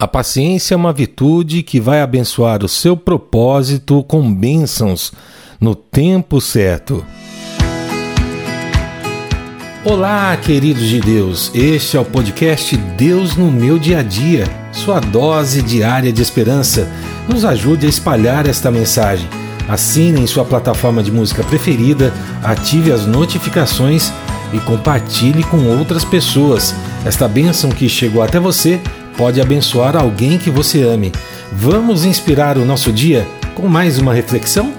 A paciência é uma virtude que vai abençoar o seu propósito com bênçãos no tempo certo. Olá, queridos de Deus. Este é o podcast Deus no meu dia a dia, sua dose diária de esperança. Nos ajude a espalhar esta mensagem. Assine em sua plataforma de música preferida, ative as notificações e compartilhe com outras pessoas. Esta bênção que chegou até você pode abençoar alguém que você ame. Vamos inspirar o nosso dia com mais uma reflexão?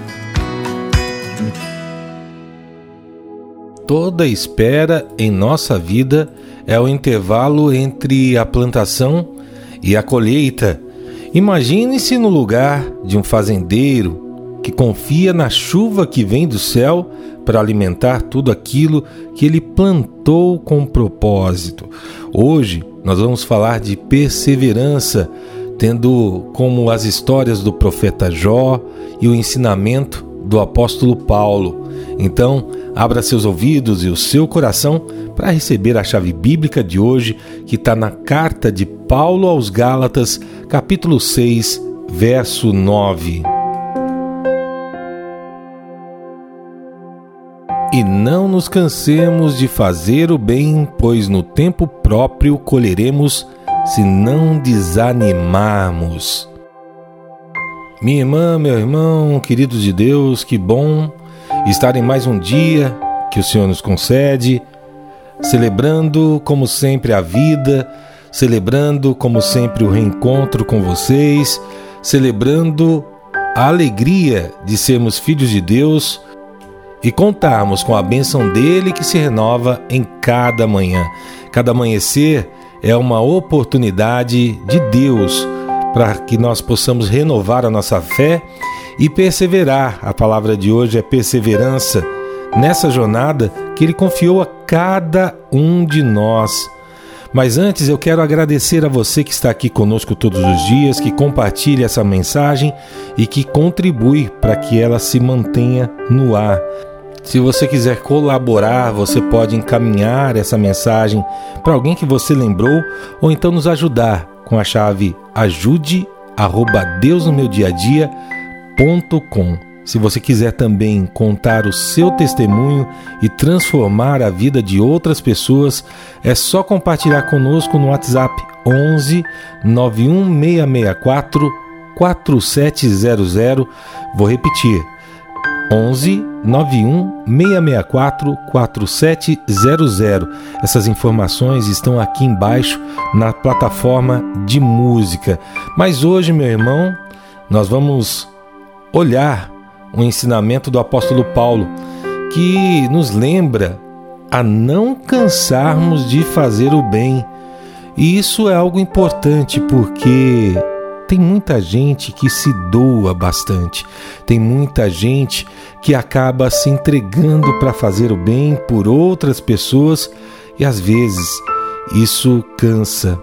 Toda espera em nossa vida é o intervalo entre a plantação e a colheita. Imagine-se no lugar de um fazendeiro que confia na chuva que vem do céu para alimentar tudo aquilo que ele plantou com propósito. Hoje nós vamos falar de perseverança, tendo como as histórias do profeta Jó e o ensinamento do apóstolo Paulo. Então, abra seus ouvidos e o seu coração para receber a chave bíblica de hoje, que está na carta de Paulo aos Gálatas, capítulo 6, verso 9. E não nos cansemos de fazer o bem, pois no tempo próprio colheremos se não desanimarmos. Minha irmã, meu irmão, queridos de Deus, que bom estar em mais um dia que o Senhor nos concede, celebrando como sempre a vida, celebrando como sempre o reencontro com vocês, celebrando a alegria de sermos filhos de Deus e contarmos com a bênção dele que se renova em cada manhã. Cada amanhecer é uma oportunidade de Deus para que nós possamos renovar a nossa fé e perseverar. A palavra de hoje é perseverança nessa jornada que ele confiou a cada um de nós. Mas antes eu quero agradecer a você que está aqui conosco todos os dias, que compartilha essa mensagem e que contribui para que ela se mantenha no ar. Se você quiser colaborar, você pode encaminhar essa mensagem para alguém que você lembrou ou então nos ajudar com a chave ajude@deusnomeudiadia.com. Se você quiser também contar o seu testemunho e transformar a vida de outras pessoas, é só compartilhar conosco no WhatsApp 11 91664 4700. Vou repetir: 11 91 664 4700. Essas informações estão aqui embaixo na plataforma de música. Mas hoje, meu irmão, nós vamos olhar o ensinamento do apóstolo Paulo, que nos lembra a não cansarmos de fazer o bem. E isso é algo importante porque tem muita gente que se doa bastante, tem muita gente que acaba se entregando para fazer o bem por outras pessoas e às vezes isso cansa.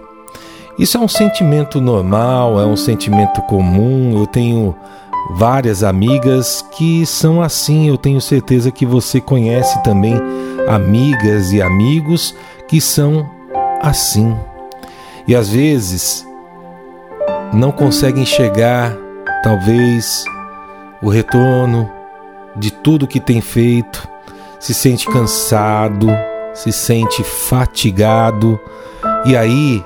Isso é um sentimento normal, é um sentimento comum. Eu tenho várias amigas que são assim. Eu tenho certeza que você conhece também amigas e amigos que são assim. E às vezes não conseguem chegar, talvez, o retorno de tudo que tem feito, se sente cansado, se sente fatigado, e aí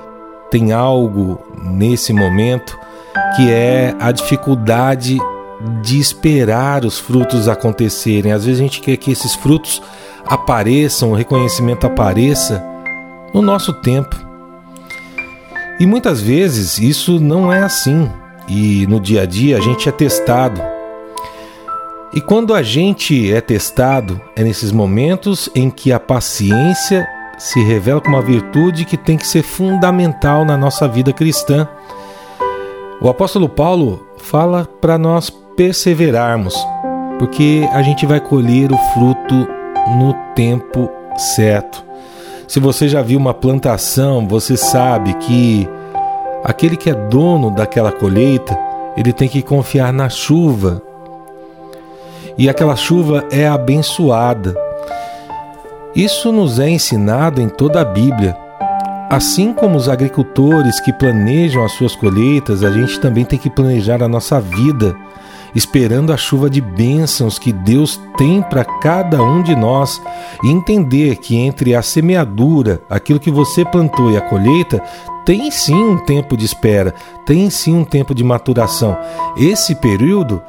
tem algo nesse momento que é a dificuldade de esperar os frutos acontecerem. Às vezes a gente quer que esses frutos apareçam, o reconhecimento apareça no nosso tempo. E muitas vezes isso não é assim. E no dia a dia a gente é testado. E quando a gente é testado, é nesses momentos em que a paciência se revela como uma virtude que tem que ser fundamental na nossa vida cristã. O apóstolo Paulo fala para nós perseverarmos, porque a gente vai colher o fruto no tempo certo. Se você já viu uma plantação, você sabe que aquele que é dono daquela colheita, ele tem que confiar na chuva. E aquela chuva é abençoada. Isso nos é ensinado em toda a Bíblia. assim como os agricultores que planejam as suas colheitas, a gente também tem que planejar a nossa vida, esperando a chuva de bênçãos que Deus tem para cada um de nós e entender que entre a semeadura, aquilo que você plantou e a colheita, tem sim um tempo de espera, tem sim um tempo de maturação. Esse período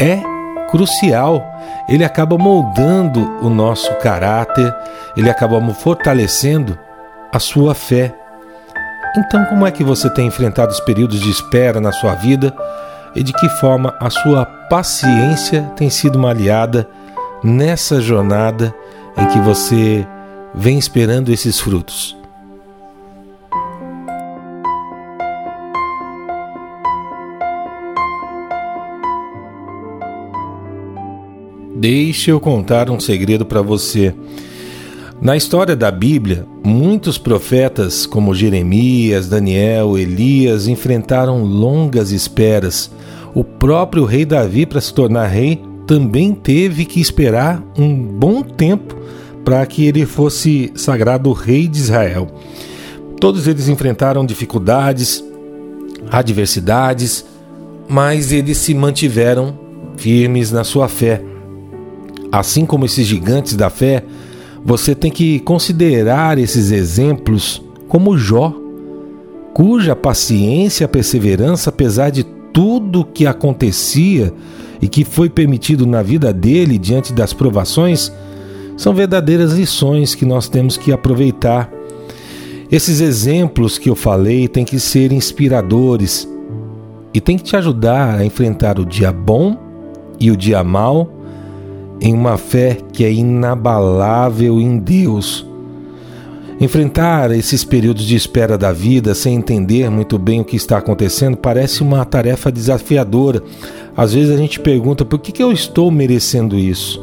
é crucial. Ele acaba moldando o nosso caráter, ele acaba fortalecendo a sua fé. Então, como é que você tem enfrentado os períodos de espera na sua vida e de que forma a sua paciência tem sido uma aliada nessa jornada em que você vem esperando esses frutos? Deixe eu contar um segredo para você. Na história da Bíblia, muitos profetas, como Jeremias, Daniel, Elias, enfrentaram longas esperas. O próprio rei Davi, para se tornar rei, também teve que esperar um bom tempo para que ele fosse sagrado rei de Israel. Todos eles enfrentaram dificuldades, adversidades, mas eles se mantiveram firmes na sua fé. Assim como esses gigantes da fé, você tem que considerar esses exemplos como Jó, cuja paciência e perseverança, apesar de tudo que acontecia e que foi permitido na vida dele diante das provações, são verdadeiras lições que nós temos que aproveitar. Esses exemplos que eu falei têm que ser inspiradores e têm que te ajudar a enfrentar o dia bom e o dia mal em uma fé que é inabalável em Deus. Enfrentar esses períodos de espera da vida sem entender muito bem o que está acontecendo parece uma tarefa desafiadora. Às vezes a gente pergunta por que, que eu estou merecendo isso.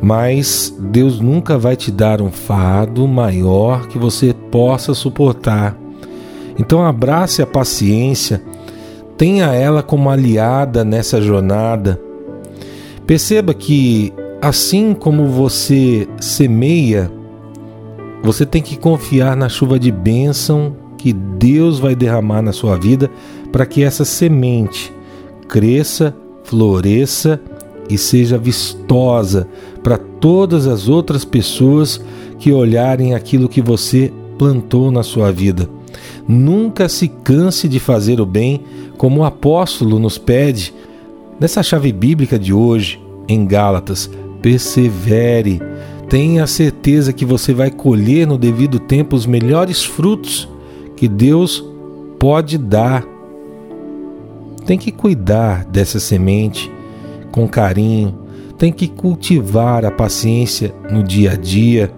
Mas Deus nunca vai te dar um fardo maior que você possa suportar. Então abrace a paciência, tenha ela como aliada nessa jornada Perceba que, assim como você semeia, você tem que confiar na chuva de bênção que Deus vai derramar na sua vida para que essa semente cresça, floresça e seja vistosa para todas as outras pessoas que olharem aquilo que você plantou na sua vida. Nunca se canse de fazer o bem, como o apóstolo nos pede Nessa chave bíblica de hoje, em Gálatas, persevere. Tenha certeza que você vai colher no devido tempo os melhores frutos que Deus pode dar. Tem que cuidar dessa semente com carinho, tem que cultivar a paciência no dia a dia,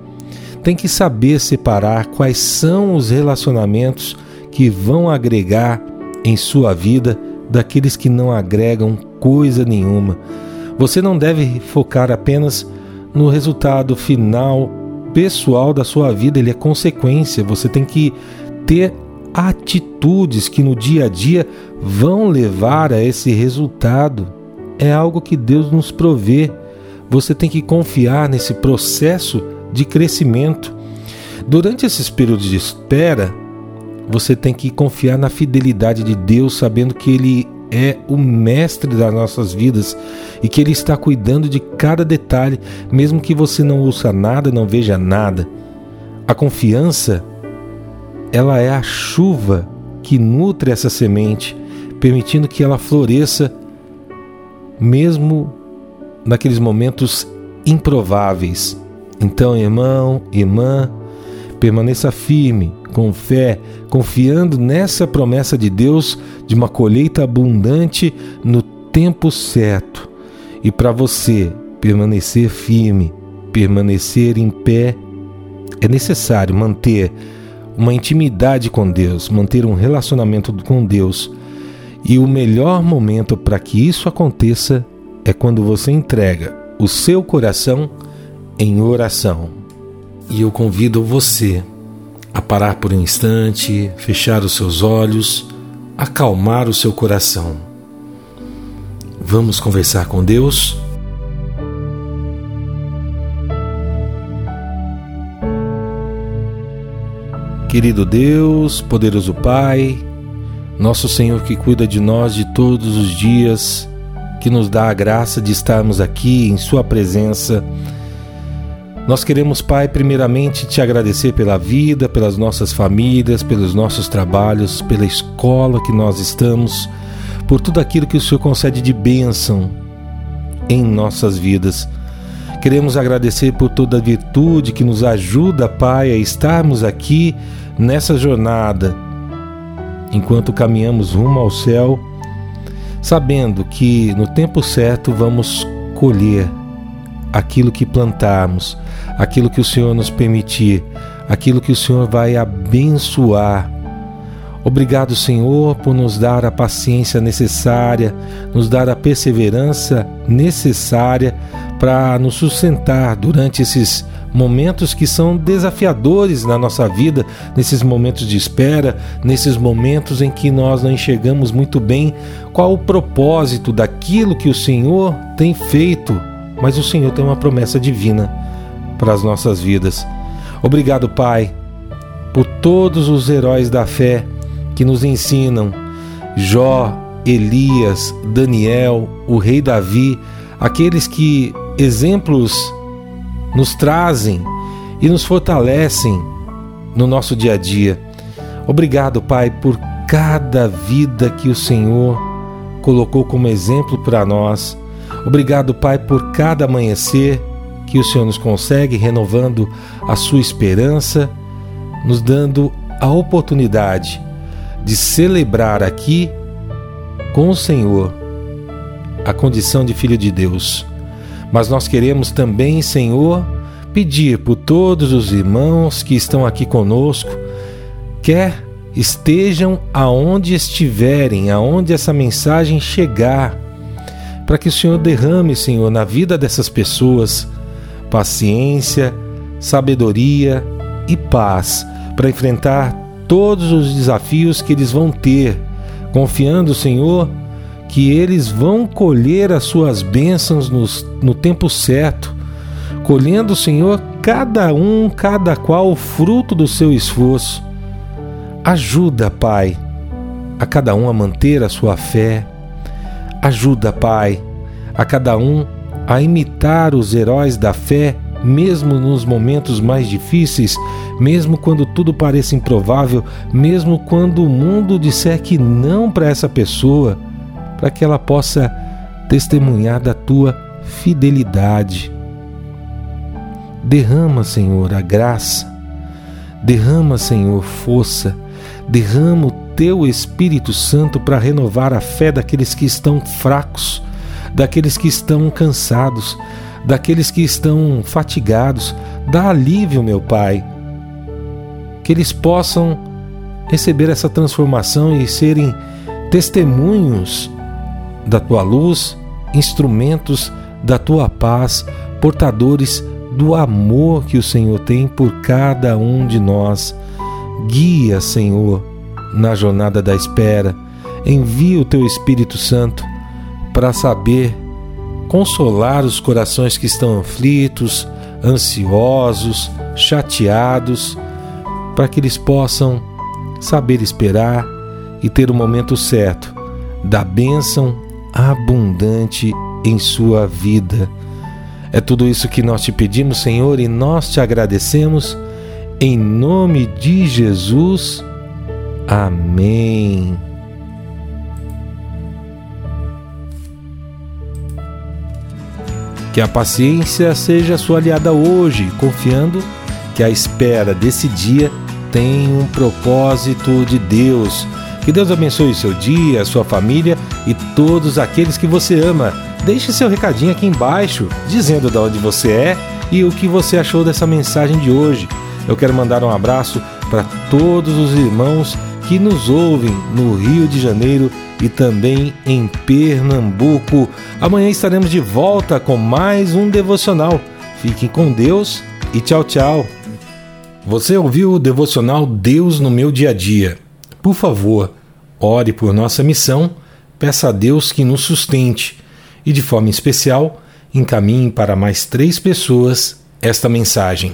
tem que saber separar quais são os relacionamentos que vão agregar em sua vida daqueles que não agregam coisa nenhuma. Você não deve focar apenas no resultado final pessoal da sua vida, ele é consequência. Você tem que ter atitudes que no dia a dia vão levar a esse resultado. É algo que Deus nos provê. Você tem que confiar nesse processo de crescimento. Durante esses períodos de espera, você tem que confiar na fidelidade de Deus, sabendo que Ele é o mestre das nossas vidas e que Ele está cuidando de cada detalhe, mesmo que você não ouça nada, não veja nada. A confiança, ela é a chuva que nutre essa semente, permitindo que ela floresça, mesmo naqueles momentos improváveis. Então, irmão, irmã, permaneça firme com fé, confiando nessa promessa de Deus de uma colheita abundante no tempo certo. E para você permanecer firme, permanecer em pé, é necessário manter uma intimidade com Deus, manter um relacionamento com Deus. E o melhor momento para que isso aconteça é quando você entrega o seu coração em oração. E eu convido você a parar por um instante, fechar os seus olhos, acalmar o seu coração. Vamos conversar com Deus? Querido Deus, poderoso Pai, nosso Senhor que cuida de nós de todos os dias, que nos dá a graça de estarmos aqui em Sua presença. Nós queremos, Pai, primeiramente te agradecer pela vida, pelas nossas famílias, pelos nossos trabalhos, pela escola que nós estamos, por tudo aquilo que o Senhor concede de bênção em nossas vidas. Queremos agradecer por toda a virtude que nos ajuda, Pai, a estarmos aqui nessa jornada, enquanto caminhamos rumo ao céu, sabendo que no tempo certo vamos colher aquilo que plantarmos, aquilo que o Senhor nos permitir, aquilo que o Senhor vai abençoar. Obrigado, Senhor, por nos dar a paciência necessária, nos dar a perseverança necessária para nos sustentar durante esses momentos que são desafiadores na nossa vida, nesses momentos de espera, nesses momentos em que nós não enxergamos muito bem qual o propósito daquilo que o Senhor tem feito, mas o Senhor tem uma promessa divina para as nossas vidas. Obrigado, Pai, por todos os heróis da fé que nos ensinam, Jó, Elias, Daniel, o rei Davi, aqueles que exemplos nos trazem e nos fortalecem no nosso dia a dia. Obrigado, Pai, por cada vida que o Senhor colocou como exemplo para nós. Obrigado, Pai, por cada amanhecer que o Senhor nos consegue, renovando a sua esperança, nos dando a oportunidade de celebrar aqui com o Senhor a condição de filho de Deus. Mas nós queremos também, Senhor, pedir por todos os irmãos que estão aqui conosco, quer estejam aonde estiverem, aonde essa mensagem chegar, para que o Senhor derrame, Senhor, na vida dessas pessoas paciência, sabedoria e paz para enfrentar todos os desafios que eles vão ter, confiando, Senhor, que eles vão colher as suas bênçãos no, tempo certo, colhendo, Senhor, cada um, cada qual o fruto do seu esforço. Ajuda, Pai, a cada um a manter a sua fé. Ajuda, Pai, a cada um a imitar os heróis da fé, mesmo nos momentos mais difíceis, mesmo quando tudo parece improvável, mesmo quando o mundo disser que não para essa pessoa para que ela possa testemunhar da tua fidelidade. Derrama, Senhor, a graça, derrama, Senhor, força, derrama o teu Espírito Santo para renovar a fé daqueles que estão fracos, daqueles que estão cansados, daqueles que estão fatigados. Dá alívio, meu Pai, que eles possam receber essa transformação e serem testemunhos da tua luz, instrumentos da tua paz, portadores do amor que o Senhor tem por cada um de nós. Guia, Senhor, na jornada da espera. Envia o teu Espírito Santo para saber consolar os corações que estão aflitos, ansiosos, chateados, para que eles possam saber esperar e ter o momento certo da bênção abundante em sua vida. É tudo isso que nós te pedimos, Senhor, e nós te agradecemos. Em nome de Jesus. Amém. Que a paciência seja sua aliada hoje, confiando que a espera desse dia tem um propósito de Deus que Deus abençoe o seu dia, a sua família e todos aqueles que você ama. Deixe seu recadinho aqui embaixo, dizendo de onde você é e o que você achou dessa mensagem de hoje. Eu quero mandar um abraço para todos os irmãos que nos ouvem no Rio de Janeiro e também em Pernambuco. Amanhã estaremos de volta com mais um devocional. Fiquem com Deus e tchau, tchau. Você ouviu o devocional Deus no meu dia a dia? Por favor, ore por nossa missão, peça a Deus que nos sustente e, de forma especial, encaminhe para mais três pessoas esta mensagem.